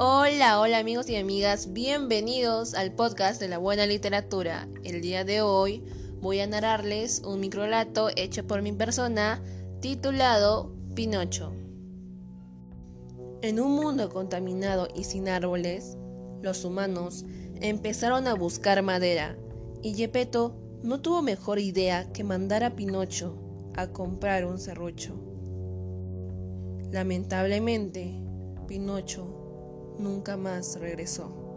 Hola, hola amigos y amigas, bienvenidos al podcast de la buena literatura. El día de hoy voy a narrarles un microlato hecho por mi persona titulado Pinocho. En un mundo contaminado y sin árboles, los humanos empezaron a buscar madera y Gepetto no tuvo mejor idea que mandar a Pinocho a comprar un serrucho. Lamentablemente, Pinocho nunca más regresó.